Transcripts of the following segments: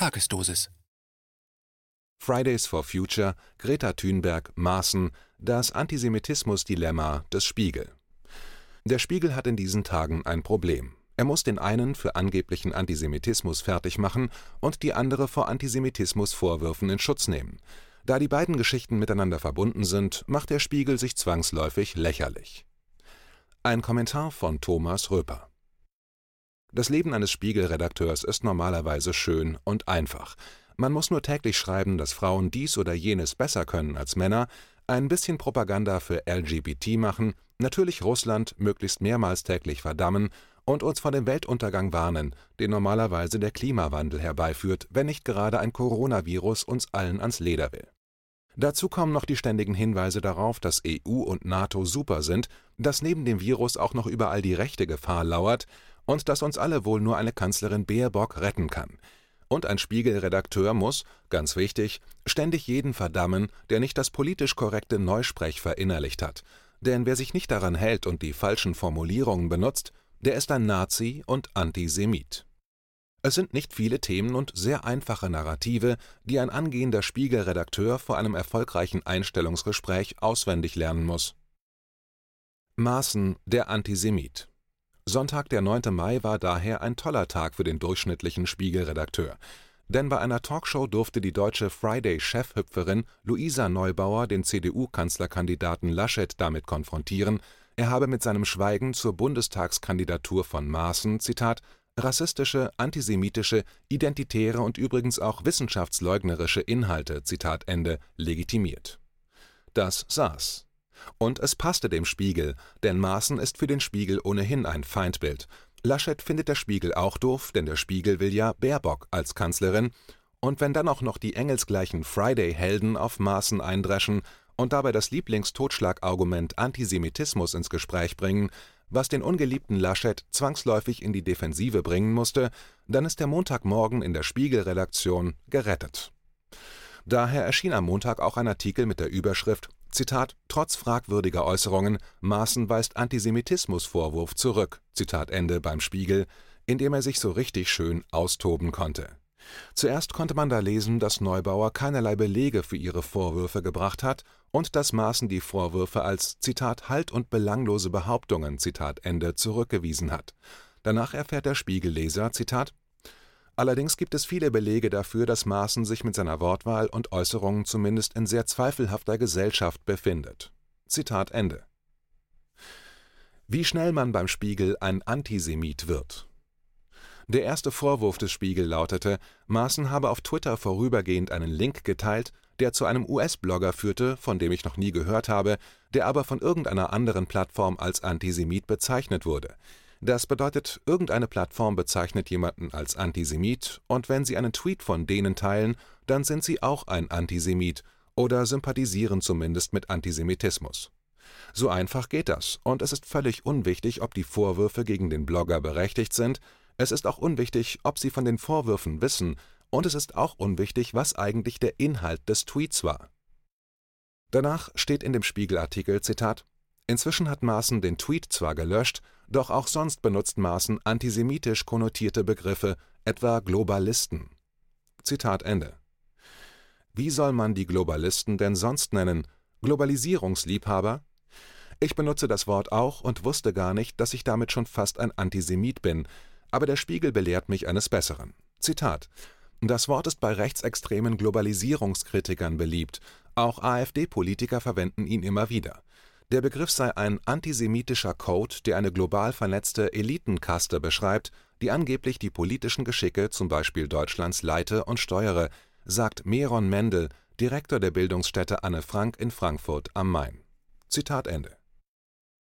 Tagesdosis. Fridays for Future, Greta Thunberg, Maaßen, das Antisemitismus-Dilemma des Spiegel. Der Spiegel hat in diesen Tagen ein Problem. Er muss den einen für angeblichen Antisemitismus fertig machen und die andere vor Antisemitismus-Vorwürfen in Schutz nehmen. Da die beiden Geschichten miteinander verbunden sind, macht der Spiegel sich zwangsläufig lächerlich. Ein Kommentar von Thomas Röper. Das Leben eines Spiegelredakteurs ist normalerweise schön und einfach. Man muss nur täglich schreiben, dass Frauen dies oder jenes besser können als Männer, ein bisschen Propaganda für LGBT machen, natürlich Russland möglichst mehrmals täglich verdammen und uns vor dem Weltuntergang warnen, den normalerweise der Klimawandel herbeiführt, wenn nicht gerade ein Coronavirus uns allen ans Leder will. Dazu kommen noch die ständigen Hinweise darauf, dass EU und NATO super sind, dass neben dem Virus auch noch überall die rechte Gefahr lauert, und dass uns alle wohl nur eine Kanzlerin Baerbock retten kann. Und ein Spiegelredakteur muss, ganz wichtig, ständig jeden verdammen, der nicht das politisch korrekte Neusprech verinnerlicht hat. Denn wer sich nicht daran hält und die falschen Formulierungen benutzt, der ist ein Nazi und Antisemit. Es sind nicht viele Themen und sehr einfache Narrative, die ein angehender Spiegelredakteur vor einem erfolgreichen Einstellungsgespräch auswendig lernen muss. Maaßen, der Antisemit. Sonntag, der 9. Mai, war daher ein toller Tag für den durchschnittlichen Spiegelredakteur. Denn bei einer Talkshow durfte die deutsche Friday-Chefhüpferin Luisa Neubauer den CDU-Kanzlerkandidaten Laschet damit konfrontieren, er habe mit seinem Schweigen zur Bundestagskandidatur von Maaßen, Zitat, rassistische, antisemitische, identitäre und übrigens auch wissenschaftsleugnerische Inhalte, Zitat Ende, legitimiert. Das saß. Und es passte dem Spiegel, denn Maaßen ist für den Spiegel ohnehin ein Feindbild. Laschet findet der Spiegel auch doof, denn der Spiegel will ja Baerbock als Kanzlerin. Und wenn dann auch noch die engelsgleichen Friday-Helden auf Maaßen eindreschen und dabei das Lieblingstotschlagargument Antisemitismus ins Gespräch bringen, was den ungeliebten Laschet zwangsläufig in die Defensive bringen musste, dann ist der Montagmorgen in der Spiegel-Redaktion gerettet. Daher erschien am Montag auch ein Artikel mit der Überschrift Zitat, trotz fragwürdiger Äußerungen, Maaßen weist Antisemitismusvorwurf zurück, Zitat Ende beim Spiegel, in dem er sich so richtig schön austoben konnte. Zuerst konnte man da lesen, dass Neubauer keinerlei Belege für ihre Vorwürfe gebracht hat und dass Maaßen die Vorwürfe als Zitat halt und belanglose Behauptungen Zitat Ende zurückgewiesen hat. Danach erfährt der Spiegelleser Zitat Allerdings gibt es viele Belege dafür, dass Maaßen sich mit seiner Wortwahl und Äußerungen zumindest in sehr zweifelhafter Gesellschaft befindet. Zitat Ende. Wie schnell man beim Spiegel ein Antisemit wird. Der erste Vorwurf des Spiegel lautete, Maaßen habe auf Twitter vorübergehend einen Link geteilt, der zu einem US-Blogger führte, von dem ich noch nie gehört habe, der aber von irgendeiner anderen Plattform als Antisemit bezeichnet wurde. Das bedeutet, irgendeine Plattform bezeichnet jemanden als Antisemit und wenn sie einen Tweet von denen teilen, dann sind sie auch ein Antisemit oder sympathisieren zumindest mit Antisemitismus. So einfach geht das und es ist völlig unwichtig, ob die Vorwürfe gegen den Blogger berechtigt sind, es ist auch unwichtig, ob sie von den Vorwürfen wissen und es ist auch unwichtig, was eigentlich der Inhalt des Tweets war. Danach steht in dem Spiegelartikel Zitat Inzwischen hat Maaßen den Tweet zwar gelöscht, doch auch sonst benutzt Maaßen antisemitisch konnotierte Begriffe, etwa Globalisten. Zitat Ende. Wie soll man die Globalisten denn sonst nennen? Globalisierungsliebhaber? Ich benutze das Wort auch und wusste gar nicht, dass ich damit schon fast ein Antisemit bin, aber der Spiegel belehrt mich eines Besseren. Zitat Das Wort ist bei rechtsextremen Globalisierungskritikern beliebt, auch AfD-Politiker verwenden ihn immer wieder. Der Begriff sei ein antisemitischer Code, der eine global vernetzte Elitenkaste beschreibt, die angeblich die politischen Geschicke zum Beispiel Deutschlands leite und steuere, sagt Meron Mendel, Direktor der Bildungsstätte Anne Frank in Frankfurt am Main. Zitat Ende.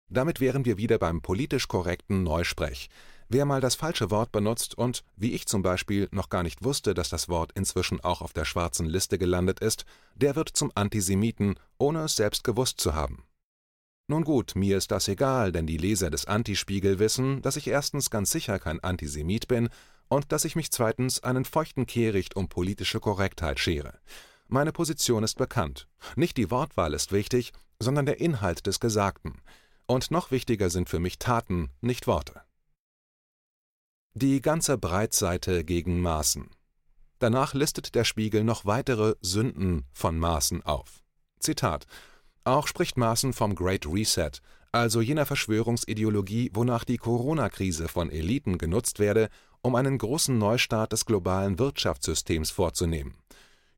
Damit wären wir wieder beim politisch korrekten Neusprech. Wer mal das falsche Wort benutzt und, wie ich zum Beispiel, noch gar nicht wusste, dass das Wort inzwischen auch auf der schwarzen Liste gelandet ist, der wird zum Antisemiten, ohne es selbst gewusst zu haben. Nun gut, mir ist das egal, denn die Leser des Antispiegel wissen, dass ich erstens ganz sicher kein Antisemit bin und dass ich mich zweitens einen feuchten Kehricht um politische Korrektheit schere. Meine Position ist bekannt. Nicht die Wortwahl ist wichtig, sondern der Inhalt des Gesagten. Und noch wichtiger sind für mich Taten, nicht Worte. Die ganze Breitseite gegen Maßen. Danach listet der Spiegel noch weitere Sünden von Maaßen auf. Zitat Auch spricht Maaßen vom Great Reset, also jener Verschwörungsideologie, wonach die Corona-Krise von Eliten genutzt werde, um einen großen Neustart des globalen Wirtschaftssystems vorzunehmen.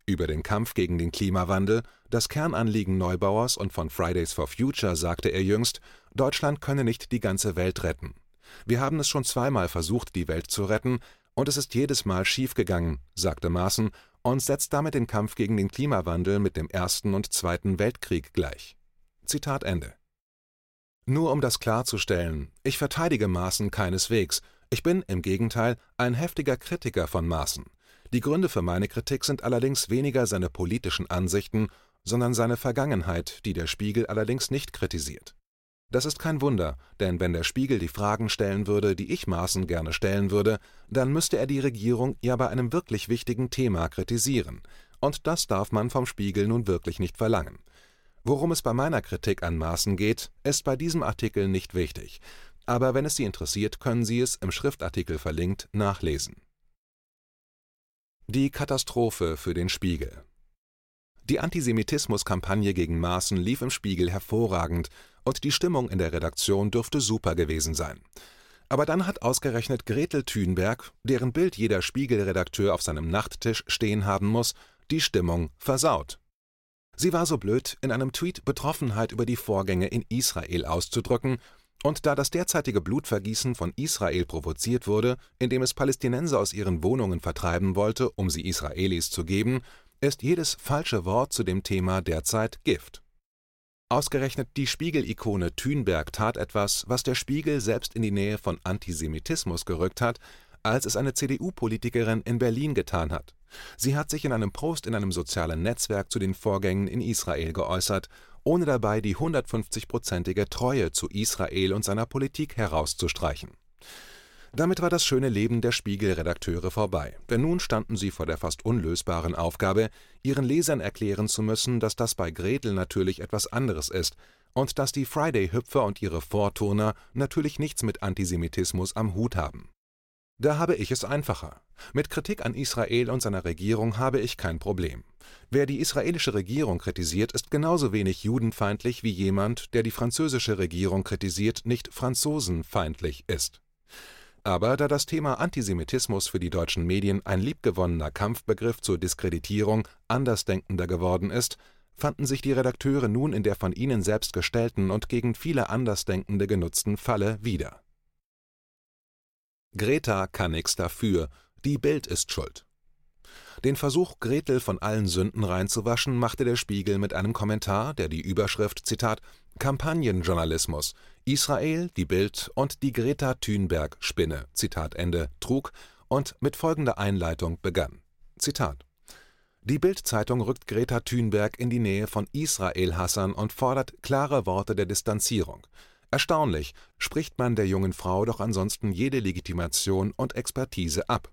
Über den Kampf gegen den Klimawandel, das Kernanliegen Neubauers und von Fridays for Future, sagte er jüngst, Deutschland könne nicht die ganze Welt retten. Wir haben es schon zweimal versucht, die Welt zu retten, und es ist jedes Mal schiefgegangen, sagte Maaßen und setzt damit den Kampf gegen den Klimawandel mit dem Ersten und Zweiten Weltkrieg gleich. Zitat Ende. Nur um das klarzustellen, ich verteidige Maaßen keineswegs, ich bin im Gegenteil ein heftiger Kritiker von Maaßen. Die Gründe für meine Kritik sind allerdings weniger seine politischen Ansichten, sondern seine Vergangenheit, die der Spiegel allerdings nicht kritisiert. Das ist kein Wunder, denn wenn der Spiegel die Fragen stellen würde, die ich Maaßen gerne stellen würde, dann müsste er die Regierung ja bei einem wirklich wichtigen Thema kritisieren. Und das darf man vom Spiegel nun wirklich nicht verlangen. Worum es bei meiner Kritik an Maaßen geht, ist bei diesem Artikel nicht wichtig. Aber wenn es Sie interessiert, können Sie es im Schriftartikel verlinkt nachlesen. Die Katastrophe für den Spiegel Die Antisemitismuskampagne gegen Maaßen lief im Spiegel hervorragend und die Stimmung in der Redaktion dürfte super gewesen sein. Aber dann hat ausgerechnet Gretel Thünberg, deren Bild jeder Spiegelredakteur auf seinem Nachttisch stehen haben muss, die Stimmung versaut. Sie war so blöd, in einem Tweet Betroffenheit über die Vorgänge in Israel auszudrücken, und da das derzeitige Blutvergießen von Israel provoziert wurde, indem es Palästinenser aus ihren Wohnungen vertreiben wollte, um sie Israelis zu geben, ist jedes falsche Wort zu dem Thema derzeit Gift. Ausgerechnet die Spiegel-Ikone Thünberg tat etwas, was der Spiegel selbst in die Nähe von Antisemitismus gerückt hat, als es eine CDU-Politikerin in Berlin getan hat. Sie hat sich in einem Post in einem sozialen Netzwerk zu den Vorgängen in Israel geäußert, ohne dabei die 150-prozentige Treue zu Israel und seiner Politik herauszustreichen. Damit war das schöne Leben der Spiegel-Redakteure vorbei, denn nun standen sie vor der fast unlösbaren Aufgabe, ihren Lesern erklären zu müssen, dass das bei Gretel natürlich etwas anderes ist und dass die Friday-Hüpfer und ihre Vorturner natürlich nichts mit Antisemitismus am Hut haben. Da habe ich es einfacher. Mit Kritik an Israel und seiner Regierung habe ich kein Problem. Wer die israelische Regierung kritisiert, ist genauso wenig judenfeindlich wie jemand, der die französische Regierung kritisiert, nicht franzosenfeindlich ist. Aber da das Thema Antisemitismus für die deutschen Medien ein liebgewonnener Kampfbegriff zur Diskreditierung Andersdenkender geworden ist, fanden sich die Redakteure nun in der von ihnen selbst gestellten und gegen viele Andersdenkende genutzten Falle wieder. Greta kann nix dafür, die Bild ist schuld. Den Versuch, Gretel von allen Sünden reinzuwaschen, machte der Spiegel mit einem Kommentar, der die Überschrift Zitat Kampagnenjournalismus Israel, die Bild und die Greta Thunberg Spinne Zitat Ende trug und mit folgender Einleitung begann. Die Bild-Zeitung rückt Greta Thunberg in die Nähe von Israel-Hassern und fordert klare Worte der Distanzierung. Erstaunlich, spricht man der jungen Frau doch ansonsten jede Legitimation und Expertise ab.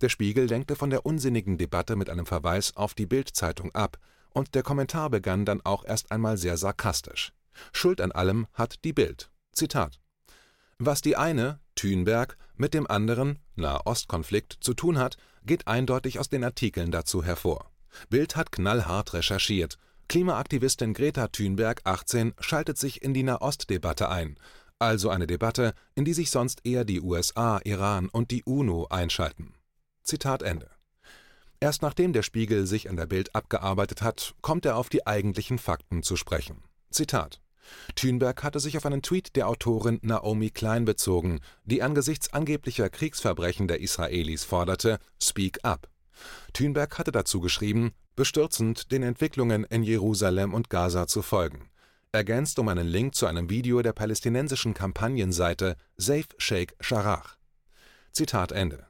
Der Spiegel lenkte von der unsinnigen Debatte mit einem Verweis auf die Bild-Zeitung ab, und der Kommentar begann dann auch erst einmal sehr sarkastisch. Schuld an allem hat die Bild. Zitat. Was die eine, Thünberg, mit dem anderen, Nahostkonflikt, zu tun hat, geht eindeutig aus den Artikeln dazu hervor. Bild hat knallhart recherchiert. Klimaaktivistin Greta Thunberg, 18, schaltet sich in die Nahostdebatte ein. Also eine Debatte, in die sich sonst eher die USA, Iran und die UNO einschalten. Zitat Ende. Erst nachdem der Spiegel sich an der Bild abgearbeitet hat, kommt er auf die eigentlichen Fakten zu sprechen. Zitat Thünberg hatte sich auf einen Tweet der Autorin Naomi Klein bezogen, die angesichts angeblicher Kriegsverbrechen der Israelis forderte, Speak up. Thünberg hatte dazu geschrieben, bestürzend den Entwicklungen in Jerusalem und Gaza zu folgen, ergänzt um einen Link zu einem Video der palästinensischen Kampagnenseite Safe Sheikh Jarrah. Zitat Ende.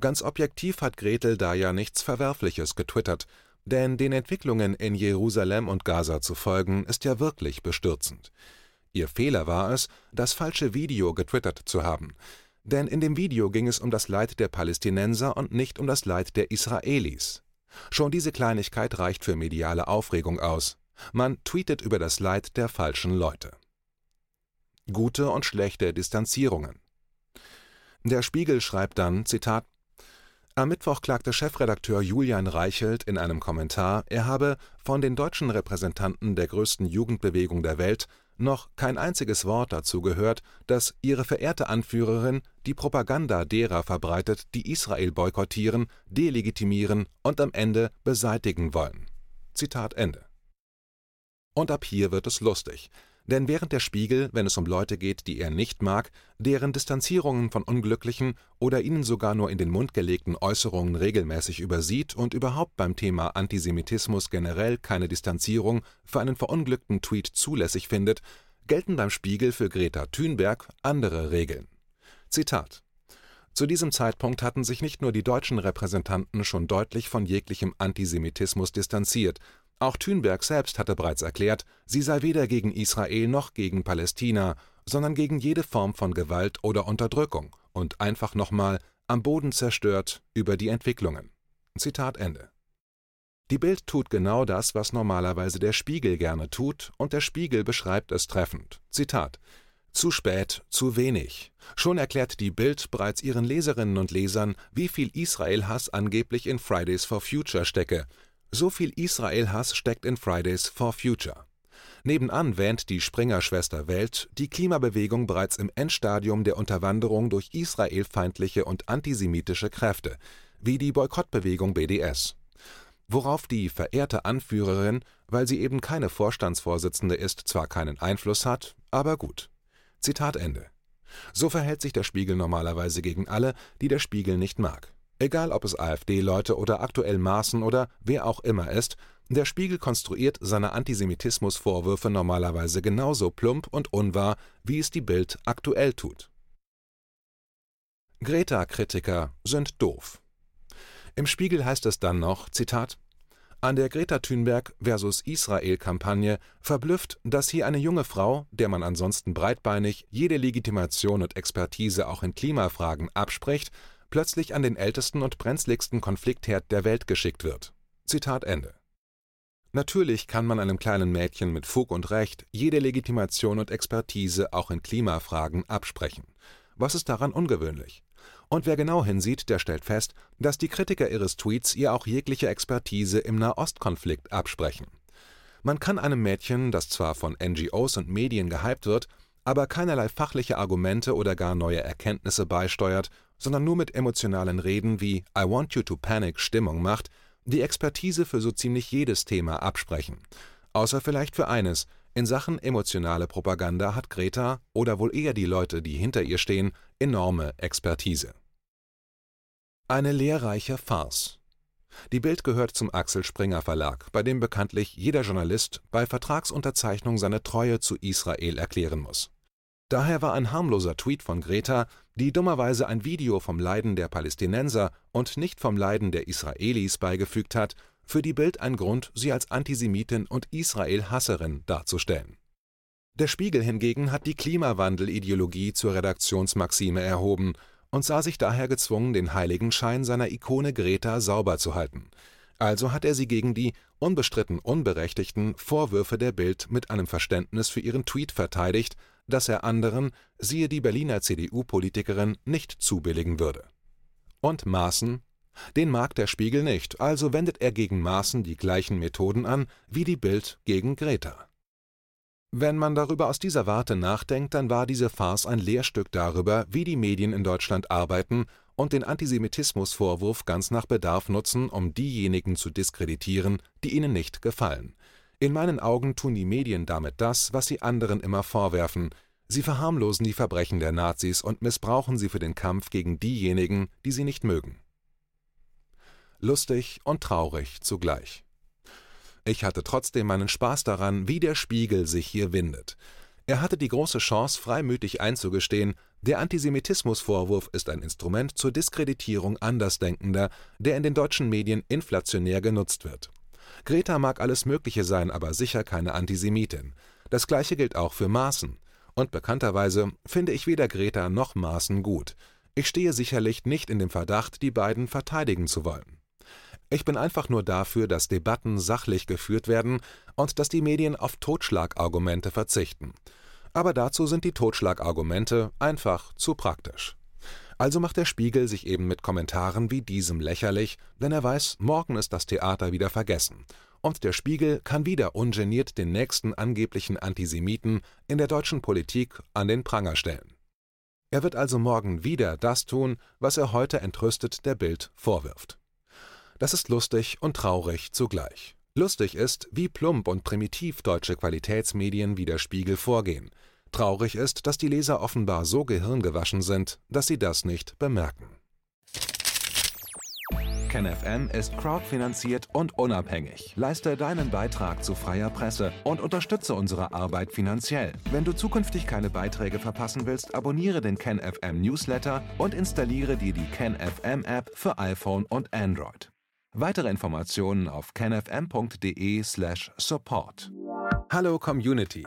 Ganz objektiv hat Gretel da ja nichts Verwerfliches getwittert, denn den Entwicklungen in Jerusalem und Gaza zu folgen, ist ja wirklich bestürzend. Ihr Fehler war es, das falsche Video getwittert zu haben. Denn in dem Video ging es um das Leid der Palästinenser und nicht um das Leid der Israelis. Schon diese Kleinigkeit reicht für mediale Aufregung aus. Man tweetet über das Leid der falschen Leute. Gute und schlechte Distanzierungen. Der Spiegel schreibt dann, Zitat, Am Mittwoch klagte Chefredakteur Julian Reichelt in einem Kommentar, er habe von den deutschen Repräsentanten der größten Jugendbewegung der Welt noch kein einziges Wort dazu gehört, dass ihre verehrte Anführerin die Propaganda derer verbreitet, die Israel boykottieren, delegitimieren und am Ende beseitigen wollen. Zitat Ende. Und ab hier wird es lustig. Denn während der Spiegel, wenn es um Leute geht, die er nicht mag, deren Distanzierungen von Unglücklichen oder ihnen sogar nur in den Mund gelegten Äußerungen regelmäßig übersieht und überhaupt beim Thema Antisemitismus generell keine Distanzierung für einen verunglückten Tweet zulässig findet, gelten beim Spiegel für Greta Thunberg andere Regeln. Zitat zu diesem Zeitpunkt hatten sich nicht nur die deutschen Repräsentanten schon deutlich von jeglichem Antisemitismus distanziert, auch Thünberg selbst hatte bereits erklärt, sie sei weder gegen Israel noch gegen Palästina, sondern gegen jede Form von Gewalt oder Unterdrückung und einfach nochmal am Boden zerstört über die Entwicklungen. Zitat Ende. Die Bild tut genau das, was normalerweise der Spiegel gerne tut, und der Spiegel beschreibt es treffend. Zitat zu spät, zu wenig. Schon erklärt die Bild bereits ihren Leserinnen und Lesern, wie viel Israel-Hass angeblich in Fridays for Future stecke, so viel Israel-Hass steckt in Fridays for Future. Nebenan wähnt die Springer-Schwester Welt die Klimabewegung bereits im Endstadium der Unterwanderung durch israelfeindliche und antisemitische Kräfte, wie die Boykottbewegung BDS. Worauf die verehrte Anführerin, weil sie eben keine Vorstandsvorsitzende ist, zwar keinen Einfluss hat, aber gut. Zitat Ende. So verhält sich der Spiegel normalerweise gegen alle, die der Spiegel nicht mag. Egal ob es AfD-Leute oder aktuell Maaßen oder wer auch immer ist, der Spiegel konstruiert seine Antisemitismusvorwürfe normalerweise genauso plump und unwahr, wie es die Bild aktuell tut. Greta-Kritiker sind doof. Im Spiegel heißt es dann noch, Zitat, an der Greta Thunberg versus Israel-Kampagne verblüfft, dass hier eine junge Frau, der man ansonsten breitbeinig jede Legitimation und Expertise auch in Klimafragen abspricht, plötzlich an den ältesten und brenzligsten Konfliktherd der Welt geschickt wird. Zitat Ende. Natürlich kann man einem kleinen Mädchen mit Fug und Recht jede Legitimation und Expertise auch in Klimafragen absprechen. Was ist daran ungewöhnlich? Und wer genau hinsieht, der stellt fest, dass die Kritiker ihres Tweets ihr auch jegliche Expertise im Nahostkonflikt absprechen. Man kann einem Mädchen, das zwar von NGOs und Medien gehypt wird, aber keinerlei fachliche Argumente oder gar neue Erkenntnisse beisteuert sondern nur mit emotionalen Reden wie I want you to panic Stimmung macht, die Expertise für so ziemlich jedes Thema absprechen. Außer vielleicht für eines, in Sachen emotionale Propaganda hat Greta, oder wohl eher die Leute, die hinter ihr stehen, enorme Expertise. Eine lehrreiche Farce. Die Bild gehört zum Axel Springer Verlag, bei dem bekanntlich jeder Journalist bei Vertragsunterzeichnung seine Treue zu Israel erklären muss. Daher war ein harmloser Tweet von Greta, die dummerweise ein Video vom Leiden der Palästinenser und nicht vom Leiden der Israelis beigefügt hat, für die Bild ein Grund, sie als Antisemitin und Israel-Hasserin darzustellen. Der Spiegel hingegen hat die Klimawandelideologie zur Redaktionsmaxime erhoben und sah sich daher gezwungen, den Heiligenschein seiner Ikone Greta sauber zu halten. Also hat er sie gegen die unbestritten unberechtigten Vorwürfe der Bild mit einem Verständnis für ihren Tweet verteidigt das er anderen, siehe die Berliner CDU-Politikerin, nicht zubilligen würde. Und Maaßen? Den mag der Spiegel nicht, also wendet er gegen Maaßen die gleichen Methoden an wie die Bild gegen Greta. Wenn man darüber aus dieser Warte nachdenkt, dann war diese Farce ein Lehrstück darüber, wie die Medien in Deutschland arbeiten und den Antisemitismusvorwurf ganz nach Bedarf nutzen, um diejenigen zu diskreditieren, die ihnen nicht gefallen. In meinen Augen tun die Medien damit das, was sie anderen immer vorwerfen, sie verharmlosen die Verbrechen der Nazis und missbrauchen sie für den Kampf gegen diejenigen, die sie nicht mögen. Lustig und traurig zugleich. Ich hatte trotzdem meinen Spaß daran, wie der Spiegel sich hier windet. Er hatte die große Chance, freimütig einzugestehen, der Antisemitismusvorwurf ist ein Instrument zur Diskreditierung Andersdenkender, der in den deutschen Medien inflationär genutzt wird. Greta mag alles Mögliche sein, aber sicher keine Antisemitin. Das gleiche gilt auch für Maaßen. Und bekannterweise finde ich weder Greta noch Maaßen gut. Ich stehe sicherlich nicht in dem Verdacht, die beiden verteidigen zu wollen. Ich bin einfach nur dafür, dass Debatten sachlich geführt werden und dass die Medien auf Totschlagargumente verzichten. Aber dazu sind die Totschlagargumente einfach zu praktisch. Also macht der Spiegel sich eben mit Kommentaren wie diesem lächerlich, denn er weiß, morgen ist das Theater wieder vergessen. Und der Spiegel kann wieder ungeniert den nächsten angeblichen Antisemiten in der deutschen Politik an den Pranger stellen. Er wird also morgen wieder das tun, was er heute entrüstet der Bild vorwirft. Das ist lustig und traurig zugleich. Lustig ist, wie plump und primitiv deutsche Qualitätsmedien wie der Spiegel vorgehen. Traurig ist, dass die Leser offenbar so gehirngewaschen sind, dass sie das nicht bemerken. KenFM ist crowdfinanziert und unabhängig. Leiste deinen Beitrag zu freier Presse und unterstütze unsere Arbeit finanziell. Wenn du zukünftig keine Beiträge verpassen willst, abonniere den KenFM Newsletter und installiere dir die KenFM App für iPhone und Android. Weitere Informationen auf kenfm.de/support. Hallo Community.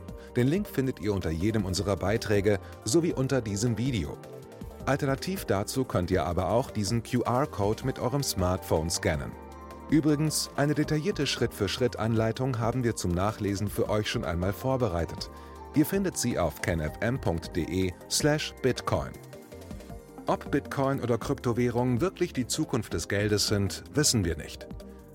Den Link findet ihr unter jedem unserer Beiträge sowie unter diesem Video. Alternativ dazu könnt ihr aber auch diesen QR-Code mit eurem Smartphone scannen. Übrigens, eine detaillierte Schritt-für-Schritt-Anleitung haben wir zum Nachlesen für euch schon einmal vorbereitet. Ihr findet sie auf canfm.de/bitcoin. Ob Bitcoin oder Kryptowährungen wirklich die Zukunft des Geldes sind, wissen wir nicht.